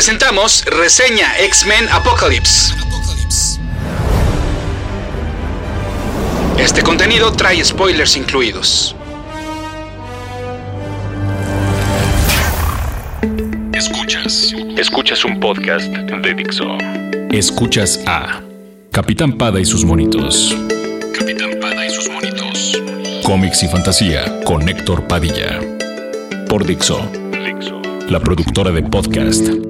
presentamos reseña X-Men Apocalypse. Este contenido trae spoilers incluidos. Escuchas. Escuchas un podcast de Dixo. Escuchas a Capitán Pada y sus monitos. Capitán Pada y sus monitos. Cómics y fantasía con Héctor Padilla. Por Dixo. Dixo. La productora de podcast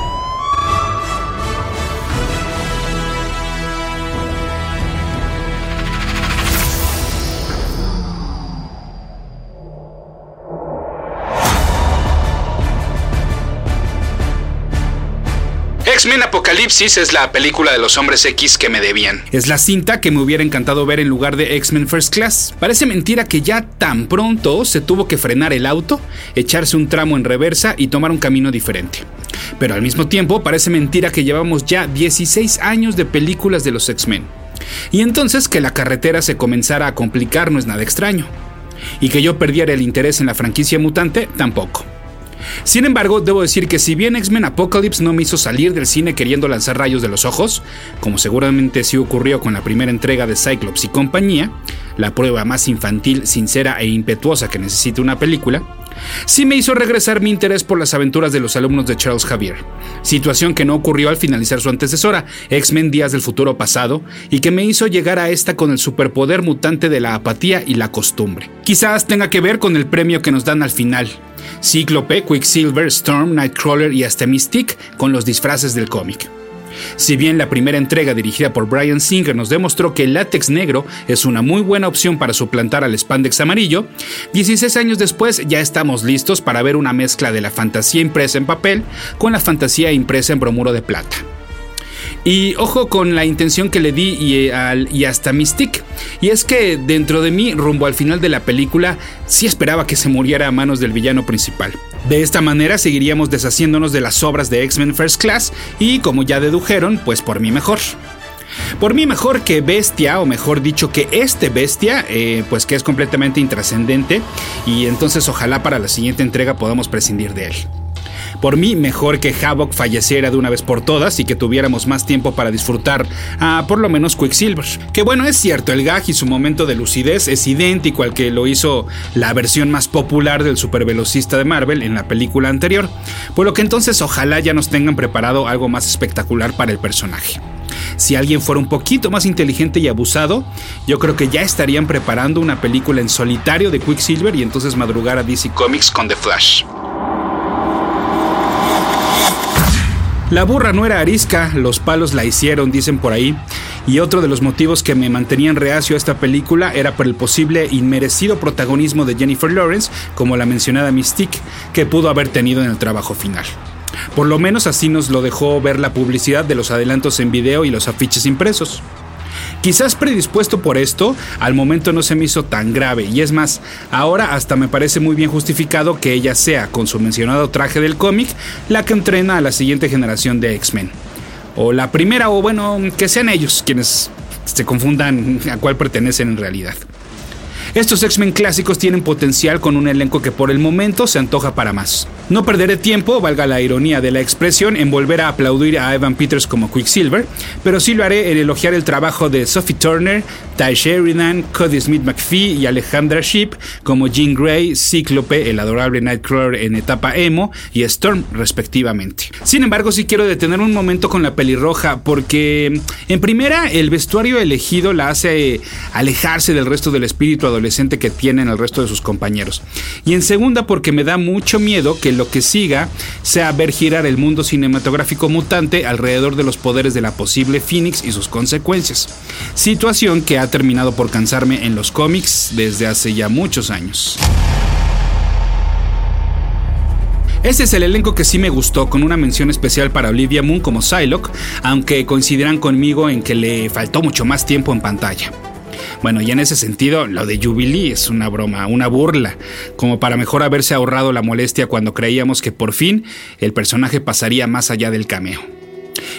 X-Men Apocalipsis es la película de los hombres X que me debían. Es la cinta que me hubiera encantado ver en lugar de X-Men First Class. Parece mentira que ya tan pronto se tuvo que frenar el auto, echarse un tramo en reversa y tomar un camino diferente. Pero al mismo tiempo parece mentira que llevamos ya 16 años de películas de los X-Men. Y entonces que la carretera se comenzara a complicar no es nada extraño. Y que yo perdiera el interés en la franquicia mutante tampoco. Sin embargo, debo decir que si bien X-Men Apocalypse no me hizo salir del cine queriendo lanzar rayos de los ojos, como seguramente sí ocurrió con la primera entrega de Cyclops y compañía, la prueba más infantil, sincera e impetuosa que necesita una película, sí me hizo regresar mi interés por las aventuras de los alumnos de Charles Javier, situación que no ocurrió al finalizar su antecesora, X-Men Días del Futuro Pasado, y que me hizo llegar a esta con el superpoder mutante de la apatía y la costumbre. Quizás tenga que ver con el premio que nos dan al final, Cíclope, Quicksilver, Storm, Nightcrawler y hasta Mystique con los disfraces del cómic. Si bien la primera entrega dirigida por Brian Singer nos demostró que el látex negro es una muy buena opción para suplantar al spandex amarillo, 16 años después ya estamos listos para ver una mezcla de la fantasía impresa en papel con la fantasía impresa en bromuro de plata. Y ojo con la intención que le di y, y, hasta Mystique. Y es que dentro de mí, rumbo al final de la película, sí esperaba que se muriera a manos del villano principal. De esta manera seguiríamos deshaciéndonos de las obras de X-Men First Class y, como ya dedujeron, pues por mí mejor. Por mí mejor que Bestia, o mejor dicho que este Bestia, eh, pues que es completamente intrascendente y entonces ojalá para la siguiente entrega podamos prescindir de él. Por mí, mejor que Havoc falleciera de una vez por todas y que tuviéramos más tiempo para disfrutar a por lo menos Quicksilver. Que bueno, es cierto, el gag y su momento de lucidez es idéntico al que lo hizo la versión más popular del supervelocista de Marvel en la película anterior, por lo que entonces ojalá ya nos tengan preparado algo más espectacular para el personaje. Si alguien fuera un poquito más inteligente y abusado, yo creo que ya estarían preparando una película en solitario de Quicksilver y entonces madrugar a DC Comics con The Flash. La burra no era arisca, los palos la hicieron, dicen por ahí. Y otro de los motivos que me mantenían reacio a esta película era por el posible inmerecido protagonismo de Jennifer Lawrence, como la mencionada Mystique, que pudo haber tenido en el trabajo final. Por lo menos así nos lo dejó ver la publicidad de los adelantos en video y los afiches impresos. Quizás predispuesto por esto, al momento no se me hizo tan grave y es más, ahora hasta me parece muy bien justificado que ella sea, con su mencionado traje del cómic, la que entrena a la siguiente generación de X-Men. O la primera, o bueno, que sean ellos quienes se confundan a cuál pertenecen en realidad. Estos X-Men clásicos tienen potencial con un elenco que por el momento se antoja para más. No perderé tiempo, valga la ironía de la expresión, en volver a aplaudir a Evan Peters como Quicksilver, pero sí lo haré en elogiar el trabajo de Sophie Turner, Ty Sheridan, Cody Smith McPhee y Alejandra Sheep como Jean Grey, Cíclope, el adorable Nightcrawler en etapa emo y Storm respectivamente. Sin embargo, sí quiero detener un momento con la pelirroja porque en primera el vestuario elegido la hace alejarse del resto del espíritu adolescente que tienen el resto de sus compañeros. Y en segunda porque me da mucho miedo que lo que siga sea ver girar el mundo cinematográfico mutante alrededor de los poderes de la posible Phoenix y sus consecuencias. Situación que ha terminado por cansarme en los cómics desde hace ya muchos años. Este es el elenco que sí me gustó, con una mención especial para Olivia Moon como Psylocke, aunque coincidirán conmigo en que le faltó mucho más tiempo en pantalla. Bueno, y en ese sentido, lo de Jubilee es una broma, una burla, como para mejor haberse ahorrado la molestia cuando creíamos que por fin el personaje pasaría más allá del cameo.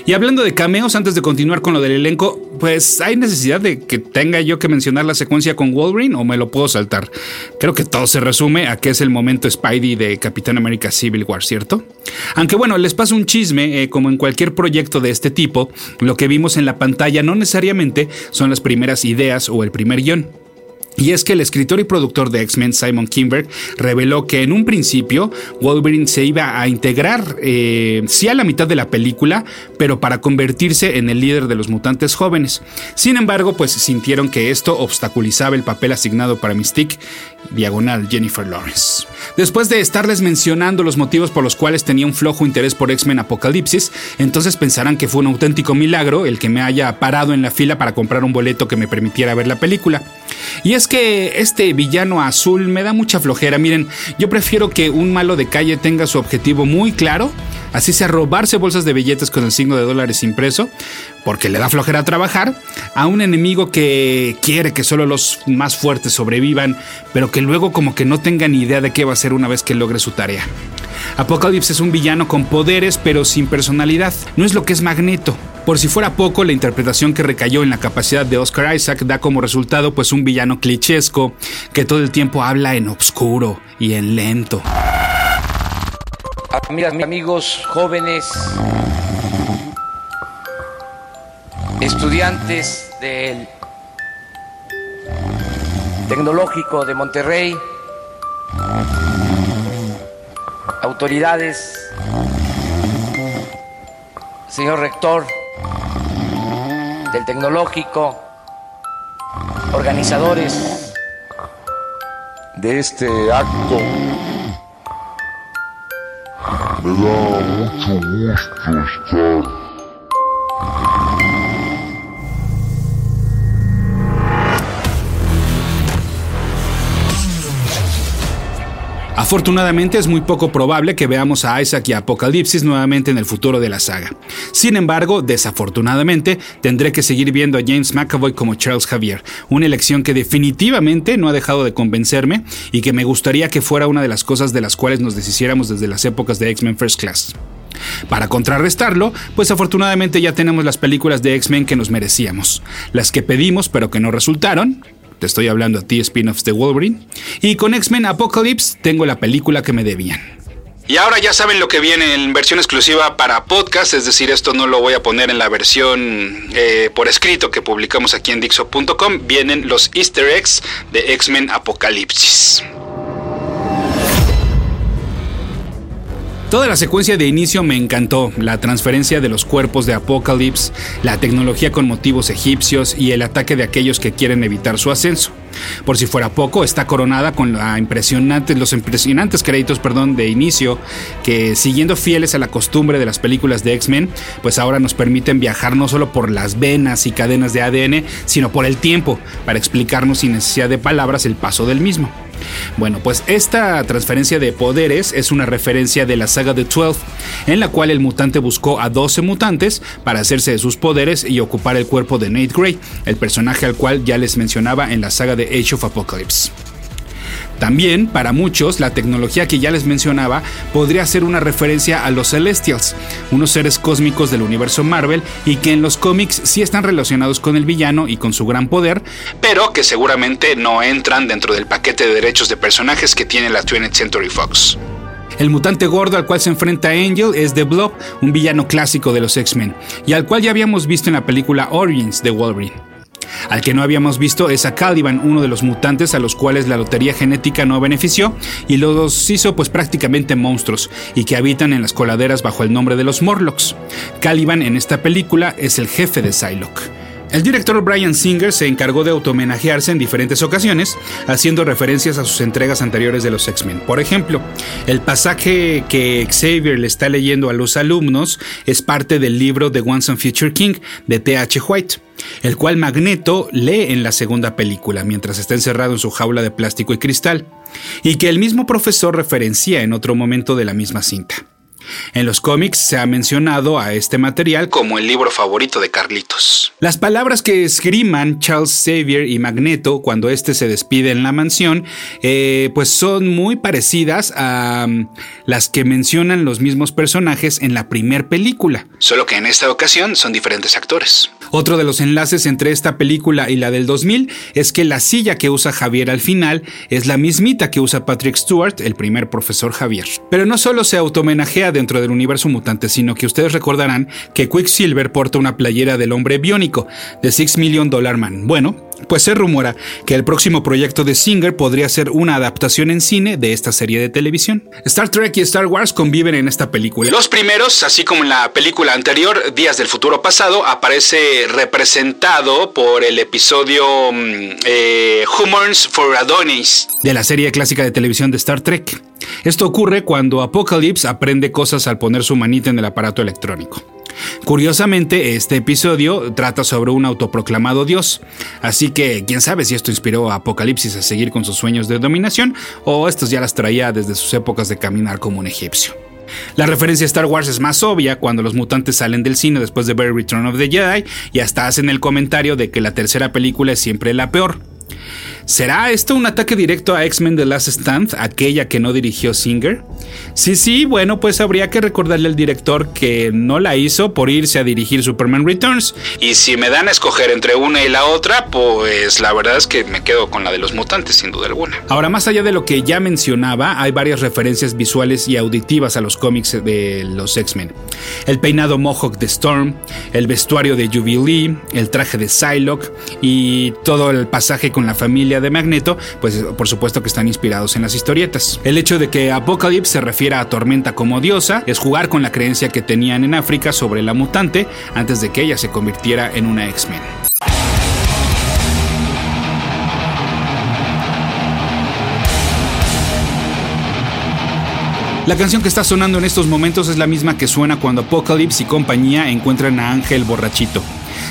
Y hablando de cameos, antes de continuar con lo del elenco, pues hay necesidad de que tenga yo que mencionar la secuencia con Wolverine o me lo puedo saltar. Creo que todo se resume a que es el momento Spidey de Capitán América Civil War, ¿cierto? Aunque bueno, les paso un chisme, eh, como en cualquier proyecto de este tipo, lo que vimos en la pantalla no necesariamente son las primeras ideas o el primer guion. Y es que el escritor y productor de X-Men, Simon Kinberg, reveló que en un principio Wolverine se iba a integrar, eh, sí a la mitad de la película, pero para convertirse en el líder de los mutantes jóvenes. Sin embargo, pues sintieron que esto obstaculizaba el papel asignado para Mystique, diagonal Jennifer Lawrence. Después de estarles mencionando los motivos por los cuales tenía un flojo interés por X-Men Apocalipsis, entonces pensarán que fue un auténtico milagro el que me haya parado en la fila para comprar un boleto que me permitiera ver la película. Y es que este villano azul me da mucha flojera. Miren, yo prefiero que un malo de calle tenga su objetivo muy claro, así sea robarse bolsas de billetes con el signo de dólares impreso, porque le da flojera trabajar, a un enemigo que quiere que solo los más fuertes sobrevivan, pero que luego como que no tenga ni idea de qué va a hacer una vez que logre su tarea. Apocalypse es un villano con poderes pero sin personalidad, no es lo que es Magneto. Por si fuera poco, la interpretación que recayó en la capacidad de Oscar Isaac da como resultado pues un villano clichesco que todo el tiempo habla en obscuro y en lento. Amigos jóvenes, estudiantes del Tecnológico de Monterrey, autoridades, señor rector del tecnológico, organizadores de este acto. Me da mucho gusto estar Afortunadamente es muy poco probable que veamos a Isaac y Apocalipsis nuevamente en el futuro de la saga. Sin embargo, desafortunadamente, tendré que seguir viendo a James McAvoy como Charles Javier, una elección que definitivamente no ha dejado de convencerme y que me gustaría que fuera una de las cosas de las cuales nos deshiciéramos desde las épocas de X-Men First Class. Para contrarrestarlo, pues afortunadamente ya tenemos las películas de X-Men que nos merecíamos, las que pedimos pero que no resultaron, te estoy hablando a ti, spin-offs de Wolverine. Y con X-Men Apocalypse tengo la película que me debían. Y ahora ya saben lo que viene en versión exclusiva para podcast, es decir, esto no lo voy a poner en la versión eh, por escrito que publicamos aquí en Dixo.com. Vienen los easter eggs de X-Men Apocalipsis. Toda la secuencia de inicio me encantó, la transferencia de los cuerpos de Apocalypse, la tecnología con motivos egipcios y el ataque de aquellos que quieren evitar su ascenso. Por si fuera poco, está coronada con la impresionante, los impresionantes créditos de inicio que, siguiendo fieles a la costumbre de las películas de X-Men, pues ahora nos permiten viajar no solo por las venas y cadenas de ADN, sino por el tiempo, para explicarnos sin necesidad de palabras el paso del mismo. Bueno, pues esta transferencia de poderes es una referencia de la saga de 12, en la cual el mutante buscó a 12 mutantes para hacerse de sus poderes y ocupar el cuerpo de Nate Gray, el personaje al cual ya les mencionaba en la saga de Age of Apocalypse. También, para muchos, la tecnología que ya les mencionaba podría ser una referencia a los Celestials, unos seres cósmicos del universo Marvel y que en los cómics sí están relacionados con el villano y con su gran poder, pero que seguramente no entran dentro del paquete de derechos de personajes que tiene la 20th Century Fox. El mutante gordo al cual se enfrenta Angel es The Blob, un villano clásico de los X-Men, y al cual ya habíamos visto en la película Origins de Wolverine. Al que no habíamos visto es a Caliban, uno de los mutantes a los cuales la lotería genética no benefició y los hizo pues prácticamente monstruos y que habitan en las coladeras bajo el nombre de los Morlocks. Caliban en esta película es el jefe de Psylocke. El director Brian Singer se encargó de automenajearse en diferentes ocasiones, haciendo referencias a sus entregas anteriores de los X-Men. Por ejemplo, el pasaje que Xavier le está leyendo a los alumnos es parte del libro The Once and Future King de T.H. White, el cual Magneto lee en la segunda película mientras está encerrado en su jaula de plástico y cristal, y que el mismo profesor referencia en otro momento de la misma cinta. En los cómics se ha mencionado a este material como el libro favorito de Carlitos. Las palabras que esgriman Charles Xavier y Magneto cuando éste se despide en la mansión, eh, pues son muy parecidas a um, las que mencionan los mismos personajes en la primer película. Solo que en esta ocasión son diferentes actores. Otro de los enlaces entre esta película y la del 2000 es que la silla que usa Javier al final es la mismita que usa Patrick Stewart, el primer profesor Javier. Pero no solo se automenajea dentro del universo mutante, sino que ustedes recordarán que Quicksilver porta una playera del hombre biónico de Six Million Dollar Man. Bueno, pues se rumora que el próximo proyecto de Singer podría ser una adaptación en cine de esta serie de televisión. Star Trek y Star Wars conviven en esta película. Los primeros, así como en la película anterior, Días del Futuro Pasado, aparece representado por el episodio mm, eh, Humors for Adonis de la serie clásica de televisión de Star Trek. Esto ocurre cuando Apocalypse aprende cosas al poner su manita en el aparato electrónico. Curiosamente, este episodio trata sobre un autoproclamado dios, así que quién sabe si esto inspiró a Apocalipsis a seguir con sus sueños de dominación o estos ya las traía desde sus épocas de caminar como un egipcio. La referencia a Star Wars es más obvia cuando los mutantes salen del cine después de ver Return of the Jedi y hasta hacen el comentario de que la tercera película es siempre la peor. ¿Será esto un ataque directo a X-Men The Last Stand, aquella que no dirigió Singer? Sí, sí, bueno, pues habría que recordarle al director que no la hizo por irse a dirigir Superman Returns. Y si me dan a escoger entre una y la otra, pues la verdad es que me quedo con la de los mutantes, sin duda alguna. Ahora, más allá de lo que ya mencionaba, hay varias referencias visuales y auditivas a los cómics de los X-Men. El peinado Mohawk de Storm, el vestuario de Jubilee, el traje de Psylocke y todo el pasaje con la familia de Magneto, pues por supuesto que están inspirados en las historietas. El hecho de que Apocalypse se refiera a Tormenta como diosa es jugar con la creencia que tenían en África sobre la mutante antes de que ella se convirtiera en una X-Men. La canción que está sonando en estos momentos es la misma que suena cuando Apocalypse y compañía encuentran a Ángel borrachito.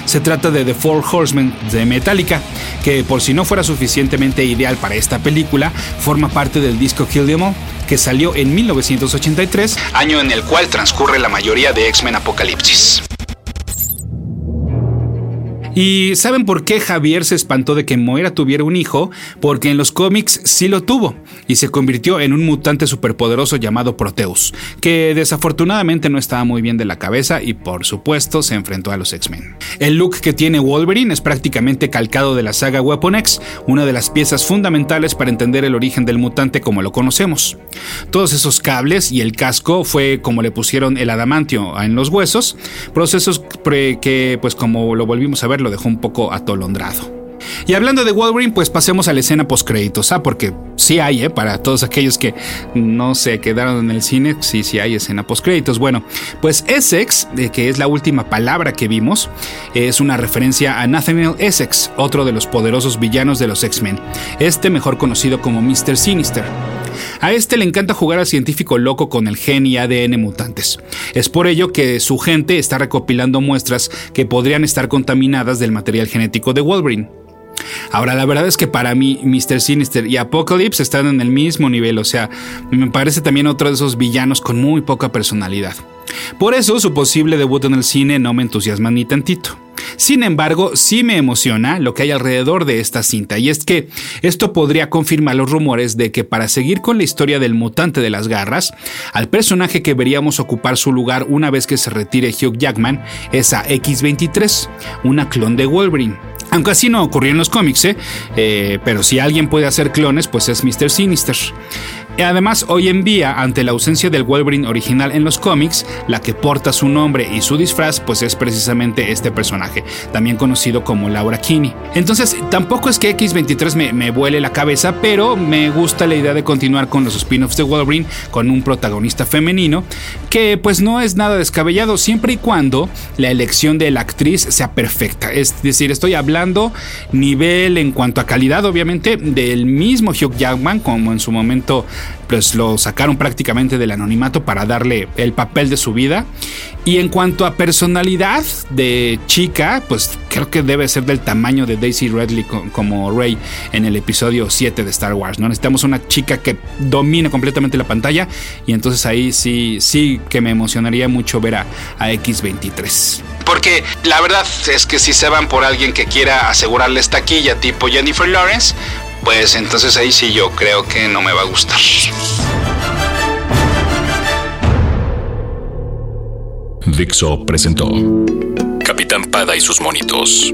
Se trata de The Four Horsemen de Metallica, que por si no fuera suficientemente ideal para esta película, forma parte del disco Kill Them All, que salió en 1983, año en el cual transcurre la mayoría de X-Men Apocalipsis. ¿Y saben por qué Javier se espantó de que Moira tuviera un hijo? Porque en los cómics sí lo tuvo y se convirtió en un mutante superpoderoso llamado Proteus, que desafortunadamente no estaba muy bien de la cabeza y por supuesto se enfrentó a los X-Men. El look que tiene Wolverine es prácticamente calcado de la saga Weapon X, una de las piezas fundamentales para entender el origen del mutante como lo conocemos. Todos esos cables y el casco fue como le pusieron el adamantio en los huesos, procesos que pues como lo volvimos a ver lo dejó un poco atolondrado. Y hablando de Wolverine, pues pasemos a la escena post créditos, ¿ah? Porque sí hay, ¿eh? Para todos aquellos que no se quedaron en el cine, sí, sí hay escena post créditos. Bueno, pues Essex, que es la última palabra que vimos, es una referencia a Nathaniel Essex, otro de los poderosos villanos de los X-Men, este mejor conocido como Mr. Sinister. A este le encanta jugar al científico loco con el gen y ADN mutantes. Es por ello que su gente está recopilando muestras que podrían estar contaminadas del material genético de Wolverine. Ahora, la verdad es que para mí Mr. Sinister y Apocalypse están en el mismo nivel, o sea, me parece también otro de esos villanos con muy poca personalidad. Por eso su posible debut en el cine no me entusiasma ni tantito. Sin embargo, sí me emociona lo que hay alrededor de esta cinta, y es que esto podría confirmar los rumores de que para seguir con la historia del mutante de las garras, al personaje que veríamos ocupar su lugar una vez que se retire Hugh Jackman es a X-23, una clon de Wolverine. Aunque así no ocurrió en los cómics, ¿eh? Eh, pero si alguien puede hacer clones, pues es Mr. Sinister. Además, hoy en día, ante la ausencia del Wolverine original en los cómics, la que porta su nombre y su disfraz, pues es precisamente este personaje, también conocido como Laura Kinney. Entonces, tampoco es que X23 me, me vuele la cabeza, pero me gusta la idea de continuar con los spin-offs de Wolverine con un protagonista femenino, que pues no es nada descabellado siempre y cuando la elección de la actriz sea perfecta. Es decir, estoy hablando nivel en cuanto a calidad, obviamente, del mismo Hugh Jackman, como en su momento pues lo sacaron prácticamente del anonimato para darle el papel de su vida. Y en cuanto a personalidad de chica, pues creo que debe ser del tamaño de Daisy Ridley como Rey en el episodio 7 de Star Wars. ¿no? Necesitamos una chica que domine completamente la pantalla y entonces ahí sí, sí que me emocionaría mucho ver a, a X23. Porque la verdad es que si se van por alguien que quiera asegurarles taquilla tipo Jennifer Lawrence, pues entonces ahí sí yo creo que no me va a gustar. Dixo presentó Capitán Pada y sus monitos.